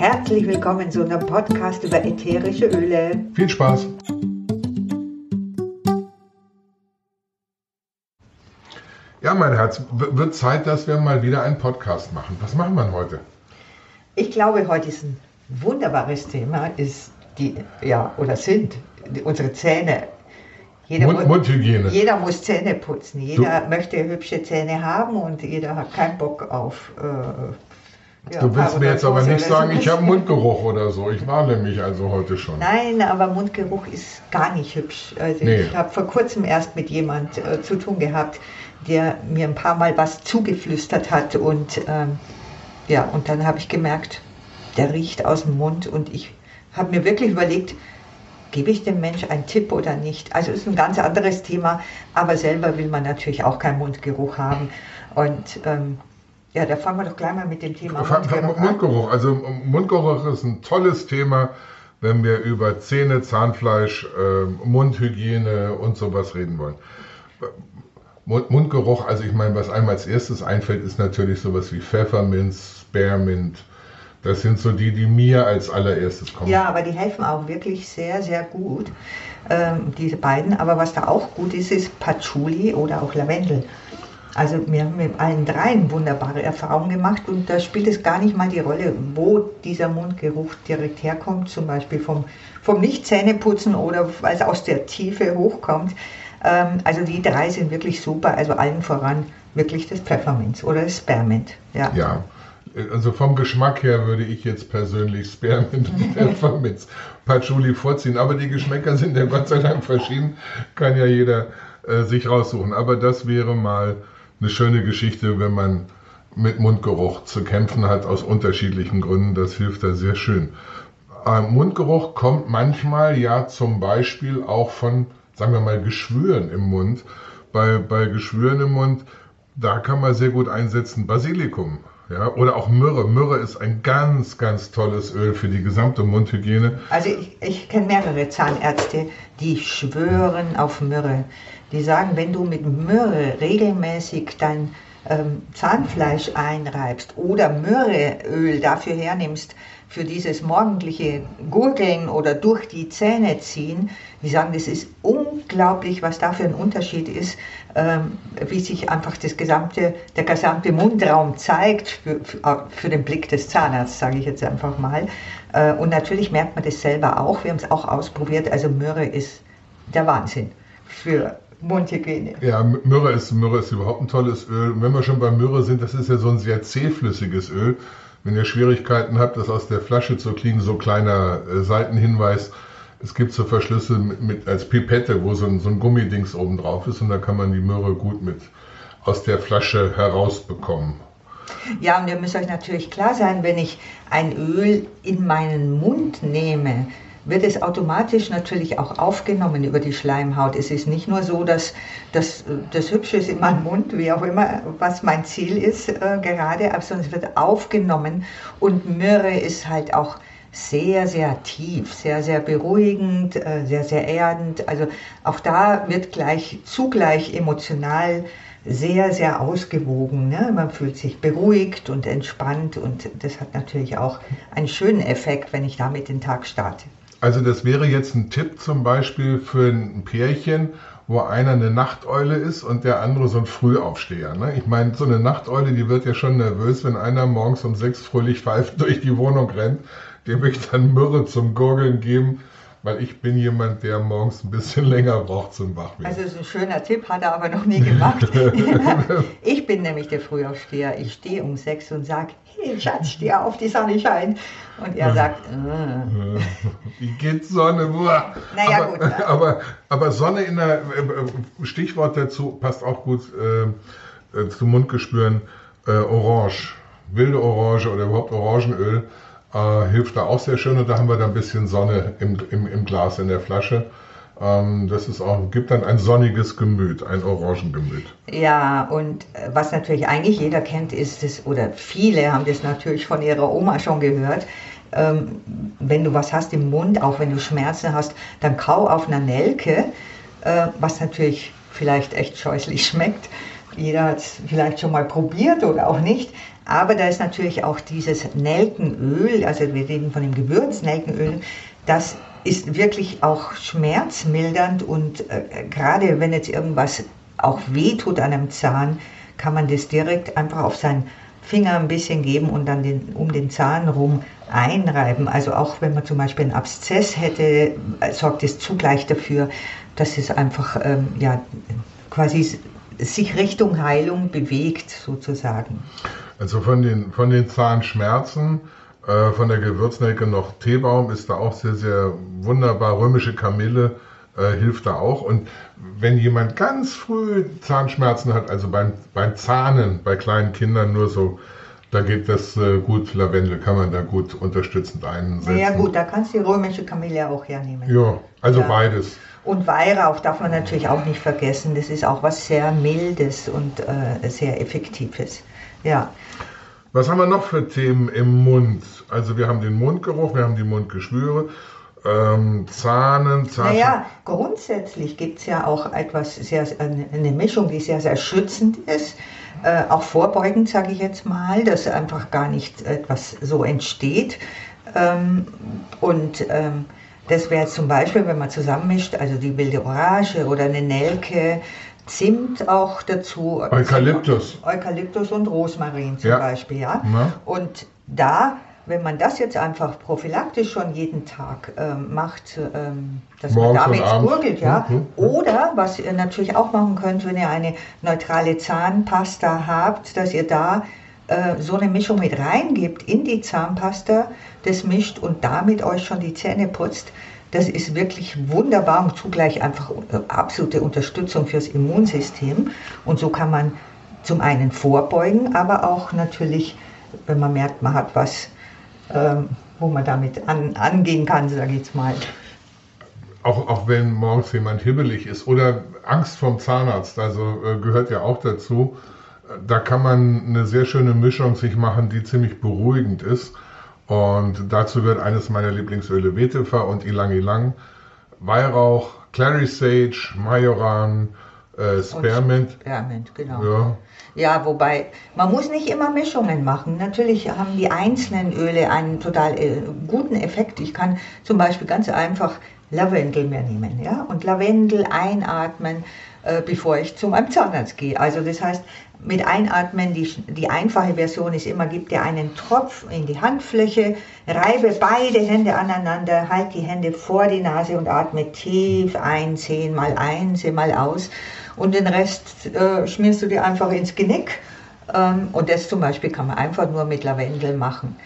Herzlich willkommen zu unserem Podcast über ätherische Öle. Viel Spaß! Ja, mein Herz, wird Zeit, dass wir mal wieder einen Podcast machen. Was machen wir heute? Ich glaube, heute ist ein wunderbares Thema, ist die, ja, oder sind unsere Zähne. Jeder, Mund, Mundhygiene. Jeder muss Zähne putzen. Jeder du, möchte hübsche Zähne haben und jeder hat keinen Bock auf. Äh, ja, du willst mir jetzt aber nicht sagen, ich habe Mundgeruch oder so. Ich warne mich also heute schon. Nein, aber Mundgeruch ist gar nicht hübsch. Also nee. Ich habe vor kurzem erst mit jemand äh, zu tun gehabt, der mir ein paar Mal was zugeflüstert hat und ähm, ja, und dann habe ich gemerkt, der riecht aus dem Mund und ich habe mir wirklich überlegt, gebe ich dem Mensch einen Tipp oder nicht? Also ist ein ganz anderes Thema, aber selber will man natürlich auch keinen Mundgeruch haben. Und ähm, ja, da fangen wir doch gleich mal mit dem Thema Mundgeruch, Mundgeruch. Also Mundgeruch ist ein tolles Thema, wenn wir über Zähne, Zahnfleisch, äh, Mundhygiene und sowas reden wollen. Mundgeruch, also ich meine, was einem als erstes einfällt, ist natürlich sowas wie Pfefferminz, Spearmint, das sind so die, die mir als allererstes kommen. Ja, aber die helfen auch wirklich sehr, sehr gut, ähm, diese beiden. Aber was da auch gut ist, ist Patchouli oder auch Lavendel. Also wir haben mit allen dreien wunderbare Erfahrungen gemacht und da spielt es gar nicht mal die Rolle, wo dieser Mundgeruch direkt herkommt, zum Beispiel vom, vom Nicht-Zähneputzen oder weil es aus der Tiefe hochkommt. Ähm, also die drei sind wirklich super, also allen voran wirklich das Pfefferminz oder das Spermint. Ja. ja. Also vom Geschmack her würde ich jetzt persönlich Spearmint und Pfefferminz Patchouli vorziehen. Aber die Geschmäcker sind ja Gott sei Dank verschieden. Kann ja jeder äh, sich raussuchen. Aber das wäre mal eine schöne Geschichte, wenn man mit Mundgeruch zu kämpfen hat, aus unterschiedlichen Gründen. Das hilft da sehr schön. Äh, Mundgeruch kommt manchmal ja zum Beispiel auch von, sagen wir mal, Geschwüren im Mund. Bei, bei Geschwüren im Mund, da kann man sehr gut einsetzen Basilikum. Ja, oder auch Myrrhe. Myrrhe ist ein ganz, ganz tolles Öl für die gesamte Mundhygiene. Also ich, ich kenne mehrere Zahnärzte, die schwören auf Myrrhe. Die sagen, wenn du mit Myrrhe regelmäßig dein ähm, Zahnfleisch einreibst oder Myrrheöl dafür hernimmst, für dieses morgendliche Gurgeln oder durch die Zähne ziehen, die sagen, das ist unglaublich, was da für ein Unterschied ist, ähm, wie sich einfach das gesamte, der gesamte Mundraum zeigt für, für, für den Blick des Zahnarztes, sage ich jetzt einfach mal. Äh, und natürlich merkt man das selber auch, wir haben es auch ausprobiert, also Myrrhe ist der Wahnsinn für Mundhygiene. Ja, Myrrhe ist, Myrrhe ist überhaupt ein tolles Öl. Und wenn wir schon bei Myrrhe sind, das ist ja so ein sehr zähflüssiges Öl. Wenn ihr Schwierigkeiten habt, das aus der Flasche zu kriegen, so kleiner äh, Seitenhinweis, es gibt so Verschlüsse mit, mit, als Pipette, wo so ein, so ein Gummidings oben drauf ist und da kann man die Möhre gut mit aus der Flasche herausbekommen. Ja, und ihr müsst euch natürlich klar sein, wenn ich ein Öl in meinen Mund nehme, wird es automatisch natürlich auch aufgenommen über die Schleimhaut. Es ist nicht nur so, dass das, das Hübsche ist in meinem Mund, wie auch immer, was mein Ziel ist äh, gerade, sondern es wird aufgenommen und Myrrhe ist halt auch sehr, sehr tief, sehr, sehr beruhigend, äh, sehr, sehr erdend. Also auch da wird gleich zugleich emotional sehr, sehr ausgewogen. Ne? Man fühlt sich beruhigt und entspannt und das hat natürlich auch einen schönen Effekt, wenn ich damit den Tag starte. Also das wäre jetzt ein Tipp zum Beispiel für ein Pärchen, wo einer eine Nachteule ist und der andere so ein Frühaufsteher. Ne? Ich meine, so eine Nachteule, die wird ja schon nervös, wenn einer morgens um sechs fröhlich pfeift durch die Wohnung rennt. Dem ich dann Myrrhe zum Gurgeln geben weil ich bin jemand, der morgens ein bisschen länger braucht zum Wachwerden. Also ist ein schöner Tipp, hat er aber noch nie gemacht. ich bin nämlich der Frühaufsteher. Ich stehe um sechs und sage, hey Schatz, steh auf, die Sonne scheint. Und er sagt, äh. wie geht Sonne? Boah. Naja, aber, gut. Aber, aber Sonne in der, äh, Stichwort dazu passt auch gut äh, äh, zu Mundgespüren, äh, Orange, wilde Orange oder überhaupt Orangenöl äh, hilft da auch sehr schön und da haben wir dann ein bisschen Sonne im, im, im Glas in der Flasche. Ähm, das ist auch, gibt dann ein sonniges Gemüt, ein Orangengemüt. Ja, und äh, was natürlich eigentlich jeder kennt, ist es, oder viele haben das natürlich von ihrer Oma schon gehört, ähm, wenn du was hast im Mund, auch wenn du Schmerzen hast, dann kau auf einer Nelke, äh, was natürlich vielleicht echt scheußlich schmeckt. Jeder hat es vielleicht schon mal probiert oder auch nicht. Aber da ist natürlich auch dieses Nelkenöl, also wir reden von dem Gewürz Nelkenöl, das ist wirklich auch schmerzmildernd und äh, gerade wenn jetzt irgendwas auch wehtut an einem Zahn, kann man das direkt einfach auf seinen Finger ein bisschen geben und dann den, um den Zahn rum einreiben. Also auch wenn man zum Beispiel einen Abszess hätte, sorgt es zugleich dafür, dass es einfach ähm, ja, quasi sich Richtung Heilung bewegt sozusagen. Also von den, von den Zahnschmerzen, äh, von der Gewürznelke noch Teebaum ist da auch sehr, sehr wunderbar. Römische Kamille äh, hilft da auch. Und wenn jemand ganz früh Zahnschmerzen hat, also beim, beim Zahnen bei kleinen Kindern nur so, da geht das äh, gut, Lavendel kann man da gut unterstützend einsetzen. Ja gut, da kannst du die römische Kamille auch hernehmen. Ja, also ja. beides. Und Weihrauch darf man natürlich auch nicht vergessen. Das ist auch was sehr Mildes und äh, sehr Effektives. Ja. Was haben wir noch für Themen im Mund? Also wir haben den Mundgeruch, wir haben die Mundgeschwüre, ähm, Zahnen, Zahn. Naja, grundsätzlich gibt es ja auch etwas sehr, eine Mischung, die sehr, sehr schützend ist. Äh, auch vorbeugend, sage ich jetzt mal, dass einfach gar nicht etwas so entsteht. Ähm, und ähm, das wäre zum Beispiel, wenn man zusammenmischt, also die wilde Orange oder eine Nelke, Zimt auch dazu. Eukalyptus. Eukalyptus und Rosmarin zum ja. Beispiel, ja. Na? Und da, wenn man das jetzt einfach prophylaktisch schon jeden Tag ähm, macht, ähm, dass Morgens man damit gurgelt, ja. Mhm. Oder was ihr natürlich auch machen könnt, wenn ihr eine neutrale Zahnpasta habt, dass ihr da äh, so eine Mischung mit reingibt in die Zahnpasta, das mischt und damit euch schon die Zähne putzt, das ist wirklich wunderbar und zugleich einfach äh, absolute Unterstützung fürs Immunsystem. Und so kann man zum einen vorbeugen, aber auch natürlich, wenn man merkt, man hat was, wo man damit an, angehen kann, sage ich jetzt mal. Auch, auch wenn morgens jemand hibbelig ist oder Angst vom Zahnarzt, also äh, gehört ja auch dazu da kann man eine sehr schöne Mischung sich machen, die ziemlich beruhigend ist. Und dazu gehört eines meiner Lieblingsöle Vetiver und Ilang Ilang, Weihrauch, Clary Sage, Majoran, äh, Spearmint. Spearmint, genau. Ja. ja, wobei man muss nicht immer Mischungen machen. Natürlich haben die einzelnen Öle einen total äh, guten Effekt. Ich kann zum Beispiel ganz einfach Lavendel mehr nehmen, ja, und Lavendel einatmen, äh, bevor ich zu meinem Zahnarzt gehe. Also das heißt, mit Einatmen, die, die einfache Version ist immer, gib dir einen Tropf in die Handfläche, reibe beide Hände aneinander, halt die Hände vor die Nase und atme tief ein, zehnmal ein, zehnmal aus. Und den Rest äh, schmierst du dir einfach ins Genick. Ähm, und das zum Beispiel kann man einfach nur mit Lavendel machen.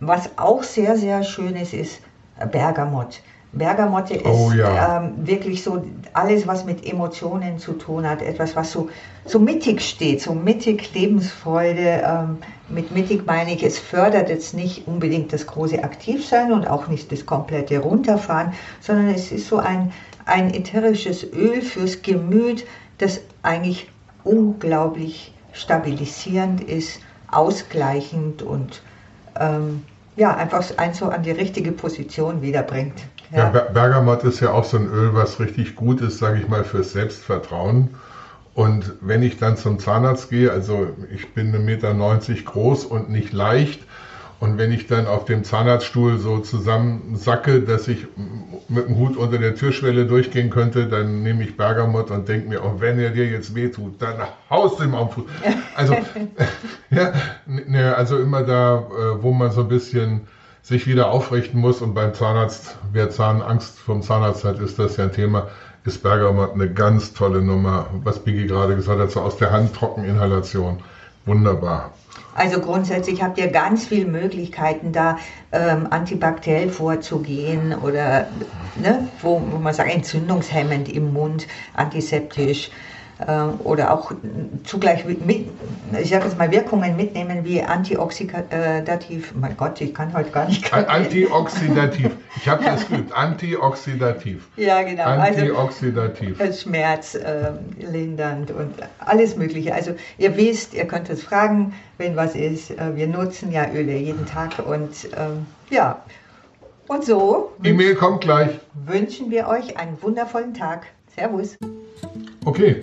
Was auch sehr, sehr schön ist, ist Bergamott. Bergamotte ist oh, ja. ähm, wirklich so alles, was mit Emotionen zu tun hat, etwas, was so, so mittig steht, so mittig Lebensfreude. Ähm, mit mittig meine ich, es fördert jetzt nicht unbedingt das große Aktivsein und auch nicht das komplette Runterfahren, sondern es ist so ein, ein ätherisches Öl fürs Gemüt, das eigentlich unglaublich stabilisierend ist, ausgleichend und ähm, ja, einfach ein so an die richtige Position wiederbringt. Ja. ja, Bergamott ist ja auch so ein Öl, was richtig gut ist, sage ich mal, fürs Selbstvertrauen. Und wenn ich dann zum Zahnarzt gehe, also ich bin 1,90 Meter groß und nicht leicht, und wenn ich dann auf dem Zahnarztstuhl so zusammensacke, dass ich mit dem Hut unter der Türschwelle durchgehen könnte, dann nehme ich Bergamott und denke mir, oh, wenn er dir jetzt wehtut, dann haust du ihm am Fuß. Also, ja, ne, also immer da, äh, wo man so ein bisschen sich wieder aufrichten muss. Und beim Zahnarzt, wer Zahnangst vom Zahnarzt hat, ist das ja ein Thema. Ist Bergamot eine ganz tolle Nummer, was Biggie gerade gesagt hat, so aus der Hand Trockeninhalation. Wunderbar. Also grundsätzlich habt ihr ganz viele Möglichkeiten, da ähm, antibakteriell vorzugehen oder ne, wo, wo man sagt, entzündungshemmend im Mund, antiseptisch. Äh, oder auch zugleich mit, ich sage jetzt mal Wirkungen mitnehmen wie antioxidativ. Mein Gott, ich kann heute gar nicht. Antioxidativ. Ich habe das geübt. Antioxidativ. Ja, genau. Also, Antioxidativ. Also, schmerzlindernd äh, und alles Mögliche. Also ihr wisst, ihr könnt uns fragen, wenn was ist. Äh, wir nutzen ja Öle jeden Tag und ähm, ja. Und so. E-Mail kommt gleich. Wünschen wir euch einen wundervollen Tag. Servus. Okay.